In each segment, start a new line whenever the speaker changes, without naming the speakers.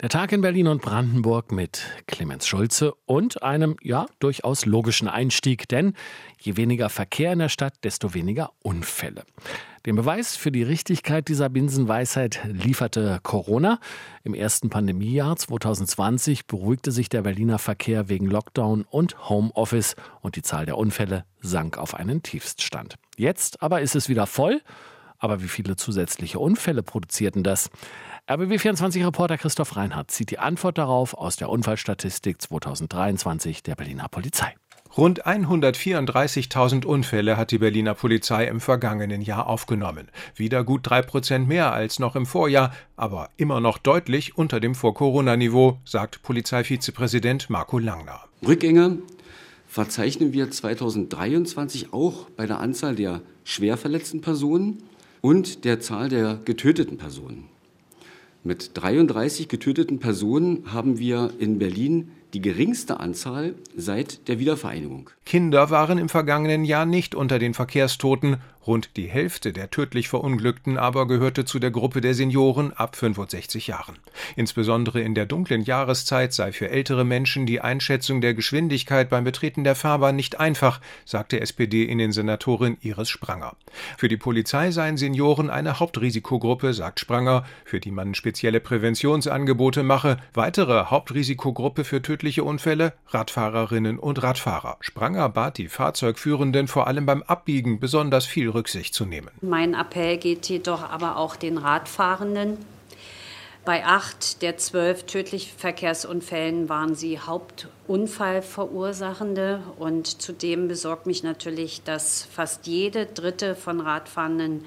Der Tag in Berlin und Brandenburg mit Clemens Schulze und einem, ja, durchaus logischen Einstieg, denn je weniger Verkehr in der Stadt, desto weniger Unfälle. Den Beweis für die Richtigkeit dieser Binsenweisheit lieferte Corona. Im ersten Pandemiejahr 2020 beruhigte sich der Berliner Verkehr wegen Lockdown und Homeoffice und die Zahl der Unfälle sank auf einen Tiefststand. Jetzt aber ist es wieder voll. Aber wie viele zusätzliche Unfälle produzierten das? RBB24-Reporter Christoph Reinhardt zieht die Antwort darauf aus der Unfallstatistik 2023 der Berliner Polizei.
Rund 134.000 Unfälle hat die Berliner Polizei im vergangenen Jahr aufgenommen. Wieder gut drei Prozent mehr als noch im Vorjahr, aber immer noch deutlich unter dem Vor-Corona-Niveau, sagt Polizeivizepräsident Marco Langner.
Rückgänge verzeichnen wir 2023 auch bei der Anzahl der schwer verletzten Personen und der Zahl der getöteten Personen. Mit 33 getöteten Personen haben wir in Berlin die geringste Anzahl seit der Wiedervereinigung.
Kinder waren im vergangenen Jahr nicht unter den Verkehrstoten Rund die Hälfte der tödlich Verunglückten aber gehörte zu der Gruppe der Senioren ab 65 Jahren. Insbesondere in der dunklen Jahreszeit sei für ältere Menschen die Einschätzung der Geschwindigkeit beim Betreten der Fahrbahn nicht einfach, sagte SPD-Innensenatorin Iris Spranger. Für die Polizei seien Senioren eine Hauptrisikogruppe, sagt Spranger, für die man spezielle Präventionsangebote mache. Weitere Hauptrisikogruppe für tödliche Unfälle Radfahrerinnen und Radfahrer. Spranger bat die Fahrzeugführenden vor allem beim Abbiegen besonders viel Rücksicht zu nehmen.
Mein Appell geht jedoch aber auch den Radfahrenden. Bei acht der zwölf tödlichen Verkehrsunfällen waren sie Hauptunfallverursachende. Und zudem besorgt mich natürlich, dass fast jede dritte von Radfahrenden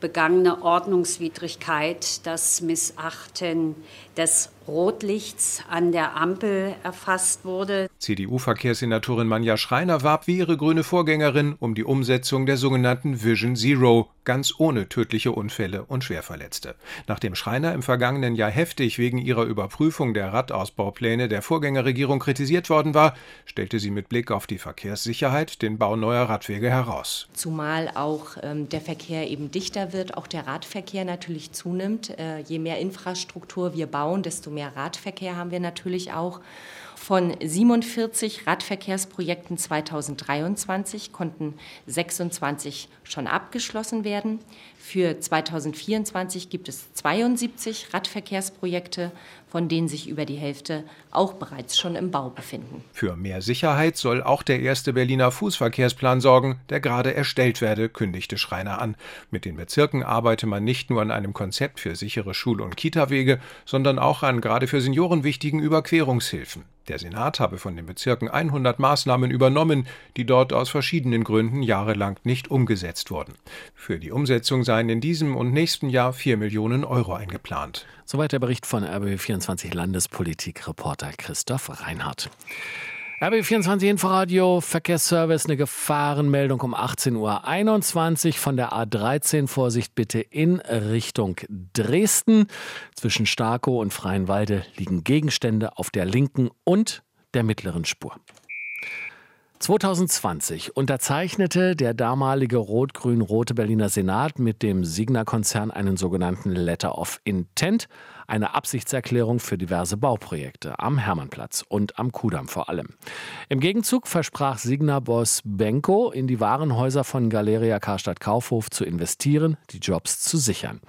begangene Ordnungswidrigkeit, das Missachten des Rotlichts an der Ampel erfasst wurde.
CDU-Verkehrssenatorin Manja Schreiner warb wie ihre grüne Vorgängerin um die Umsetzung der sogenannten Vision Zero, ganz ohne tödliche Unfälle und Schwerverletzte. Nachdem Schreiner im vergangenen Jahr heftig wegen ihrer Überprüfung der Radausbaupläne der Vorgängerregierung kritisiert worden war, stellte sie mit Blick auf die Verkehrssicherheit den Bau neuer Radwege heraus.
Zumal auch ähm, der Verkehr eben dichter wird, auch der Radverkehr natürlich zunimmt. Äh, je mehr Infrastruktur wir bauen, desto mehr Radverkehr haben wir natürlich auch. Von 47 Radverkehrsprojekten 2023 konnten 26 schon abgeschlossen werden. Für 2024 gibt es 72 Radverkehrsprojekte, von denen sich über die Hälfte auch bereits schon im Bau befinden.
Für mehr Sicherheit soll auch der erste Berliner Fußverkehrsplan sorgen, der gerade erstellt werde, kündigte Schreiner an. Mit den Bezirken arbeite man nicht nur an einem Konzept für sichere Schul- und Kitawege, sondern auch an gerade für Senioren wichtigen Überquerungshilfen. Der Senat habe von den Bezirken 100 Maßnahmen übernommen, die dort aus verschiedenen Gründen jahrelang nicht umgesetzt wurden. Für die Umsetzung seien in diesem und nächsten Jahr 4 Millionen Euro eingeplant.
Soweit der Bericht von RBB24 Landespolitik-Reporter Christoph Reinhardt. RB24 Inforadio, Verkehrsservice, eine Gefahrenmeldung um 18.21 Uhr von der A13. Vorsicht bitte in Richtung Dresden. Zwischen Starkow und Freienwalde liegen Gegenstände auf der linken und der mittleren Spur. 2020 unterzeichnete der damalige rot-grün-rote Berliner Senat mit dem Signa-Konzern einen sogenannten Letter of Intent, eine Absichtserklärung für diverse Bauprojekte am Hermannplatz und am Kudamm vor allem. Im Gegenzug versprach Signa-Boss Benko, in die Warenhäuser von Galeria Karstadt Kaufhof zu investieren, die Jobs zu sichern.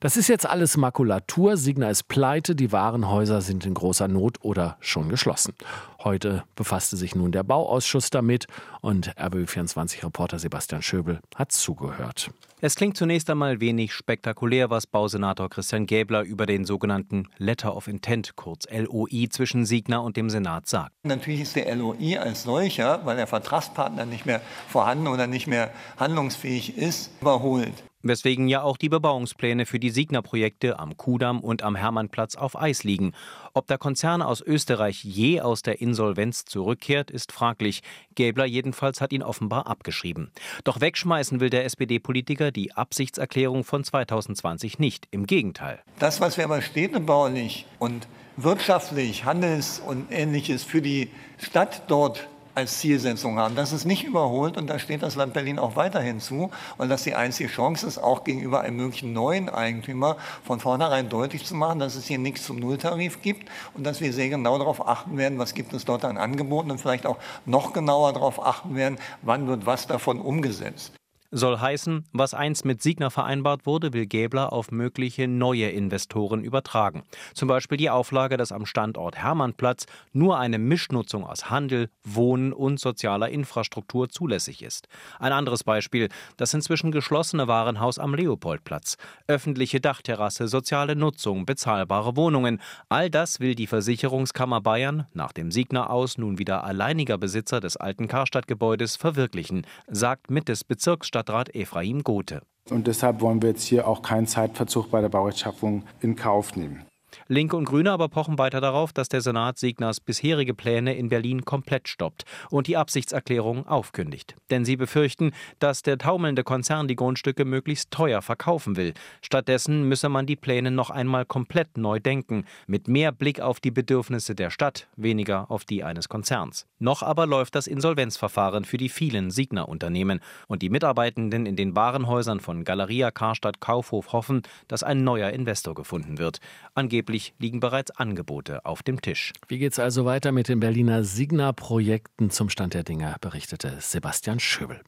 Das ist jetzt alles Makulatur. Signa ist pleite, die Warenhäuser sind in großer Not oder schon geschlossen. Heute befasste sich nun der Bauausschuss damit und RBB24-Reporter Sebastian Schöbel hat zugehört.
Es klingt zunächst einmal wenig spektakulär, was Bausenator Christian Gäbler über den sogenannten Letter of Intent, kurz LOI, zwischen Signa und dem Senat sagt.
Natürlich ist der LOI als solcher, weil der Vertragspartner nicht mehr vorhanden oder nicht mehr handlungsfähig ist, überholt
weswegen ja auch die Bebauungspläne für die Signa-Projekte am Kudamm und am Hermannplatz auf Eis liegen. Ob der Konzern aus Österreich je aus der Insolvenz zurückkehrt, ist fraglich. Gäbler jedenfalls hat ihn offenbar abgeschrieben. Doch wegschmeißen will der SPD-Politiker die Absichtserklärung von 2020 nicht. Im Gegenteil.
Das, was wir aber städtebaulich und wirtschaftlich, Handels und ähnliches für die Stadt dort als Zielsetzung haben. Das ist nicht überholt und da steht das Land Berlin auch weiterhin zu. Und dass die einzige Chance ist, auch gegenüber einem möglichen neuen Eigentümer von vornherein deutlich zu machen, dass es hier nichts zum Nulltarif gibt und dass wir sehr genau darauf achten werden, was gibt es dort an Angeboten und vielleicht auch noch genauer darauf achten werden, wann wird was davon umgesetzt.
Soll heißen, was einst mit Signa vereinbart wurde, will Gäbler auf mögliche neue Investoren übertragen. Zum Beispiel die Auflage, dass am Standort Hermannplatz nur eine Mischnutzung aus Handel, Wohnen und sozialer Infrastruktur zulässig ist. Ein anderes Beispiel, das inzwischen geschlossene Warenhaus am Leopoldplatz. Öffentliche Dachterrasse, soziale Nutzung, bezahlbare Wohnungen. All das will die Versicherungskammer Bayern, nach dem Signa aus nun wieder alleiniger Besitzer des alten Karstadtgebäudes, verwirklichen, sagt mit des Bezirksstadtrats Stadtrat Ephraim Gothe.
Und deshalb wollen wir jetzt hier auch keinen Zeitverzug bei der Baurechtschaffung in Kauf nehmen.
Linke und Grüne aber pochen weiter darauf, dass der Senat Signers bisherige Pläne in Berlin komplett stoppt und die Absichtserklärung aufkündigt. Denn sie befürchten, dass der taumelnde Konzern die Grundstücke möglichst teuer verkaufen will. Stattdessen müsse man die Pläne noch einmal komplett neu denken, mit mehr Blick auf die Bedürfnisse der Stadt, weniger auf die eines Konzerns. Noch aber läuft das Insolvenzverfahren für die vielen Signer-Unternehmen und die Mitarbeitenden in den Warenhäusern von Galeria Karstadt Kaufhof hoffen, dass ein neuer Investor gefunden wird. Angeblich Angeblich liegen bereits Angebote auf dem Tisch.
Wie geht es also weiter mit den Berliner Signa-Projekten zum Stand der Dinge, berichtete Sebastian Schöbel.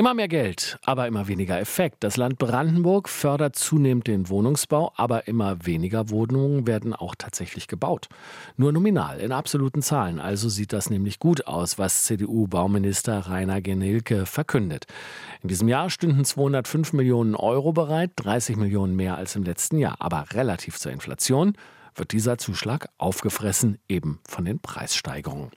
Immer mehr Geld, aber immer weniger Effekt. Das Land Brandenburg fördert zunehmend den Wohnungsbau, aber immer weniger Wohnungen werden auch tatsächlich gebaut. Nur nominal, in absoluten Zahlen. Also sieht das nämlich gut aus, was CDU-Bauminister Rainer Genilke verkündet. In diesem Jahr stünden 205 Millionen Euro bereit, 30 Millionen mehr als im letzten Jahr. Aber relativ zur Inflation wird dieser Zuschlag aufgefressen, eben von den Preissteigerungen.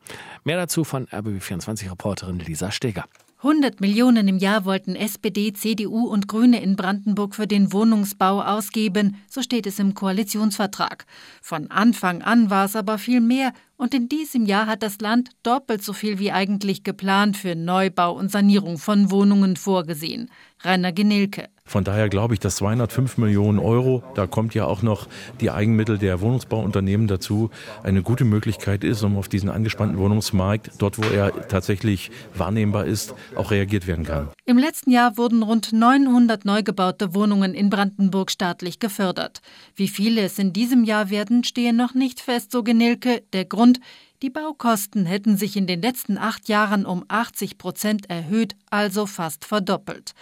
Mehr dazu von RBB24-Reporterin Lisa Steger.
100 Millionen im Jahr wollten SPD, CDU und Grüne in Brandenburg für den Wohnungsbau ausgeben, so steht es im Koalitionsvertrag. Von Anfang an war es aber viel mehr und in diesem Jahr hat das Land doppelt so viel wie eigentlich geplant für Neubau und Sanierung von Wohnungen vorgesehen. Rainer Genilke.
Von daher glaube ich, dass 205 Millionen Euro, da kommt ja auch noch die Eigenmittel der Wohnungsbauunternehmen dazu, eine gute Möglichkeit ist, um auf diesen angespannten Wohnungsmarkt, dort wo er tatsächlich wahrnehmbar ist, auch reagiert werden kann.
Im letzten Jahr wurden rund 900 neu gebaute Wohnungen in Brandenburg staatlich gefördert. Wie viele es in diesem Jahr werden, stehe noch nicht fest, so Genilke. Der Grund, die Baukosten hätten sich in den letzten acht Jahren um 80 Prozent erhöht, also fast verdoppelt.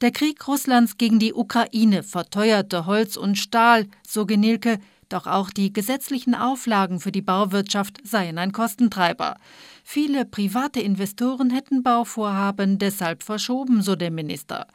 Der Krieg Russlands gegen die Ukraine verteuerte Holz und Stahl, so Genilke, doch auch die gesetzlichen Auflagen für die Bauwirtschaft seien ein Kostentreiber. Viele private Investoren hätten Bauvorhaben deshalb verschoben, so der Minister.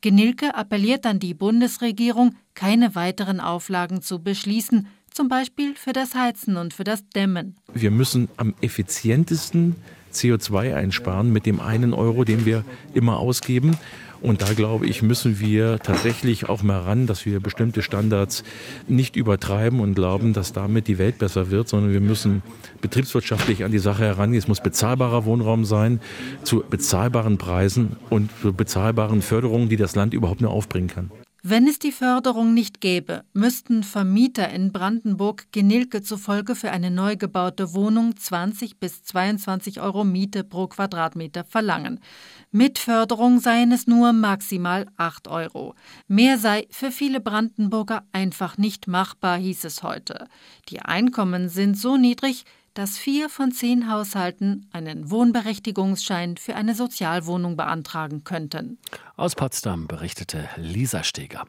Genilke appelliert an die Bundesregierung, keine weiteren Auflagen zu beschließen, zum Beispiel für das Heizen und für das Dämmen.
Wir müssen am effizientesten CO2 einsparen mit dem einen Euro, den wir immer ausgeben. Und da glaube ich, müssen wir tatsächlich auch mal ran, dass wir bestimmte Standards nicht übertreiben und glauben, dass damit die Welt besser wird, sondern wir müssen betriebswirtschaftlich an die Sache herangehen. Es muss bezahlbarer Wohnraum sein, zu bezahlbaren Preisen und zu bezahlbaren Förderungen, die das Land überhaupt nur aufbringen kann.
Wenn es die Förderung nicht gäbe, müssten Vermieter in Brandenburg Genilke zufolge für eine neu gebaute Wohnung 20 bis 22 Euro Miete pro Quadratmeter verlangen. Mit Förderung seien es nur maximal 8 Euro. Mehr sei für viele Brandenburger einfach nicht machbar, hieß es heute. Die Einkommen sind so niedrig, dass vier von zehn Haushalten einen Wohnberechtigungsschein für eine Sozialwohnung beantragen könnten.
Aus Potsdam berichtete Lisa Steger.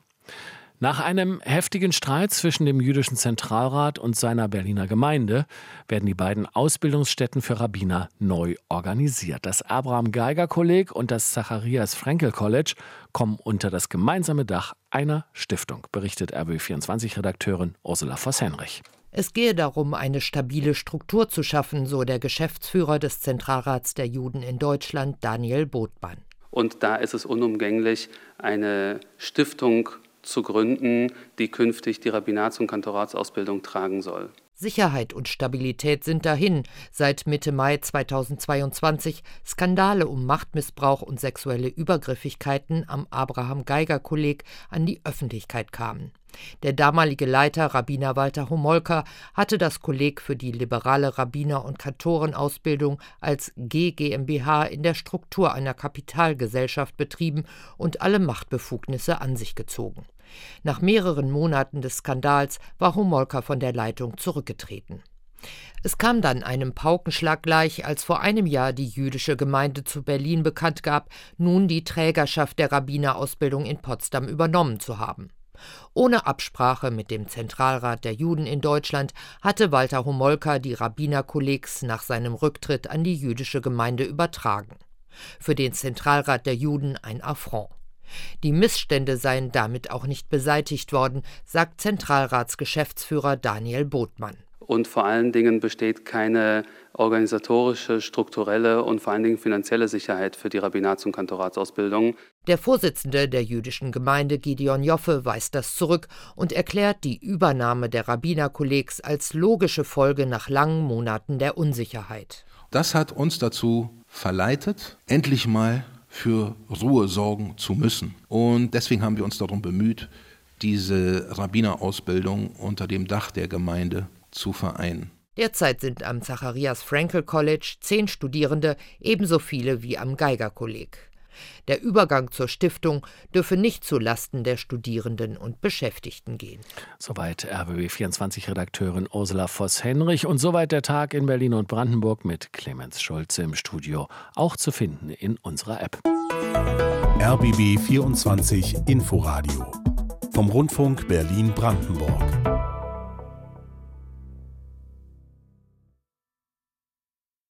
Nach einem heftigen Streit zwischen dem jüdischen Zentralrat und seiner Berliner Gemeinde werden die beiden Ausbildungsstätten für Rabbiner neu organisiert. Das Abraham Geiger Kolleg und das Zacharias Frankel College kommen unter das gemeinsame Dach einer Stiftung, berichtet RB24-Redakteurin Ursula Voss-Henrich.
Es gehe darum, eine stabile Struktur zu schaffen, so der Geschäftsführer des Zentralrats der Juden in Deutschland, Daniel Botmann.
Und da ist es unumgänglich, eine Stiftung zu gründen, die künftig die Rabbinats- und Kantoratsausbildung tragen soll.
Sicherheit und Stabilität sind dahin, seit Mitte Mai 2022 Skandale um Machtmissbrauch und sexuelle Übergriffigkeiten am Abraham Geiger Kolleg an die Öffentlichkeit kamen. Der damalige Leiter, Rabbiner Walter Homolka, hatte das Kolleg für die liberale Rabbiner- und Kantorenausbildung als GGMBH in der Struktur einer Kapitalgesellschaft betrieben und alle Machtbefugnisse an sich gezogen. Nach mehreren Monaten des Skandals war Homolka von der Leitung zurückgetreten. Es kam dann einem Paukenschlag gleich, als vor einem Jahr die jüdische Gemeinde zu Berlin bekannt gab, nun die Trägerschaft der Rabbinerausbildung in Potsdam übernommen zu haben. Ohne Absprache mit dem Zentralrat der Juden in Deutschland hatte Walter Homolka die Rabbinerkollegs nach seinem Rücktritt an die jüdische Gemeinde übertragen. Für den Zentralrat der Juden ein Affront. Die Missstände seien damit auch nicht beseitigt worden, sagt Zentralratsgeschäftsführer Daniel Botmann.
Und vor allen Dingen besteht keine organisatorische, strukturelle und vor allen Dingen finanzielle Sicherheit für die Rabbinats- und Kantoratsausbildung.
Der Vorsitzende der jüdischen Gemeinde Gideon Joffe weist das zurück und erklärt die Übernahme der Rabbinerkollegs als logische Folge nach langen Monaten der Unsicherheit.
Das hat uns dazu verleitet, endlich mal für Ruhe sorgen zu müssen. Und deswegen haben wir uns darum bemüht, diese Rabbinerausbildung unter dem Dach der Gemeinde zu vereinen.
Derzeit sind am Zacharias Frankel College zehn Studierende, ebenso viele wie am Geigerkolleg. Der Übergang zur Stiftung dürfe nicht zu Lasten der Studierenden und Beschäftigten gehen.
Soweit RBB24-Redakteurin Ursula Voss-Henrich und soweit der Tag in Berlin und Brandenburg mit Clemens Schulze im Studio, auch zu finden in unserer App.
RBB 24 Inforadio vom Rundfunk Berlin-Brandenburg.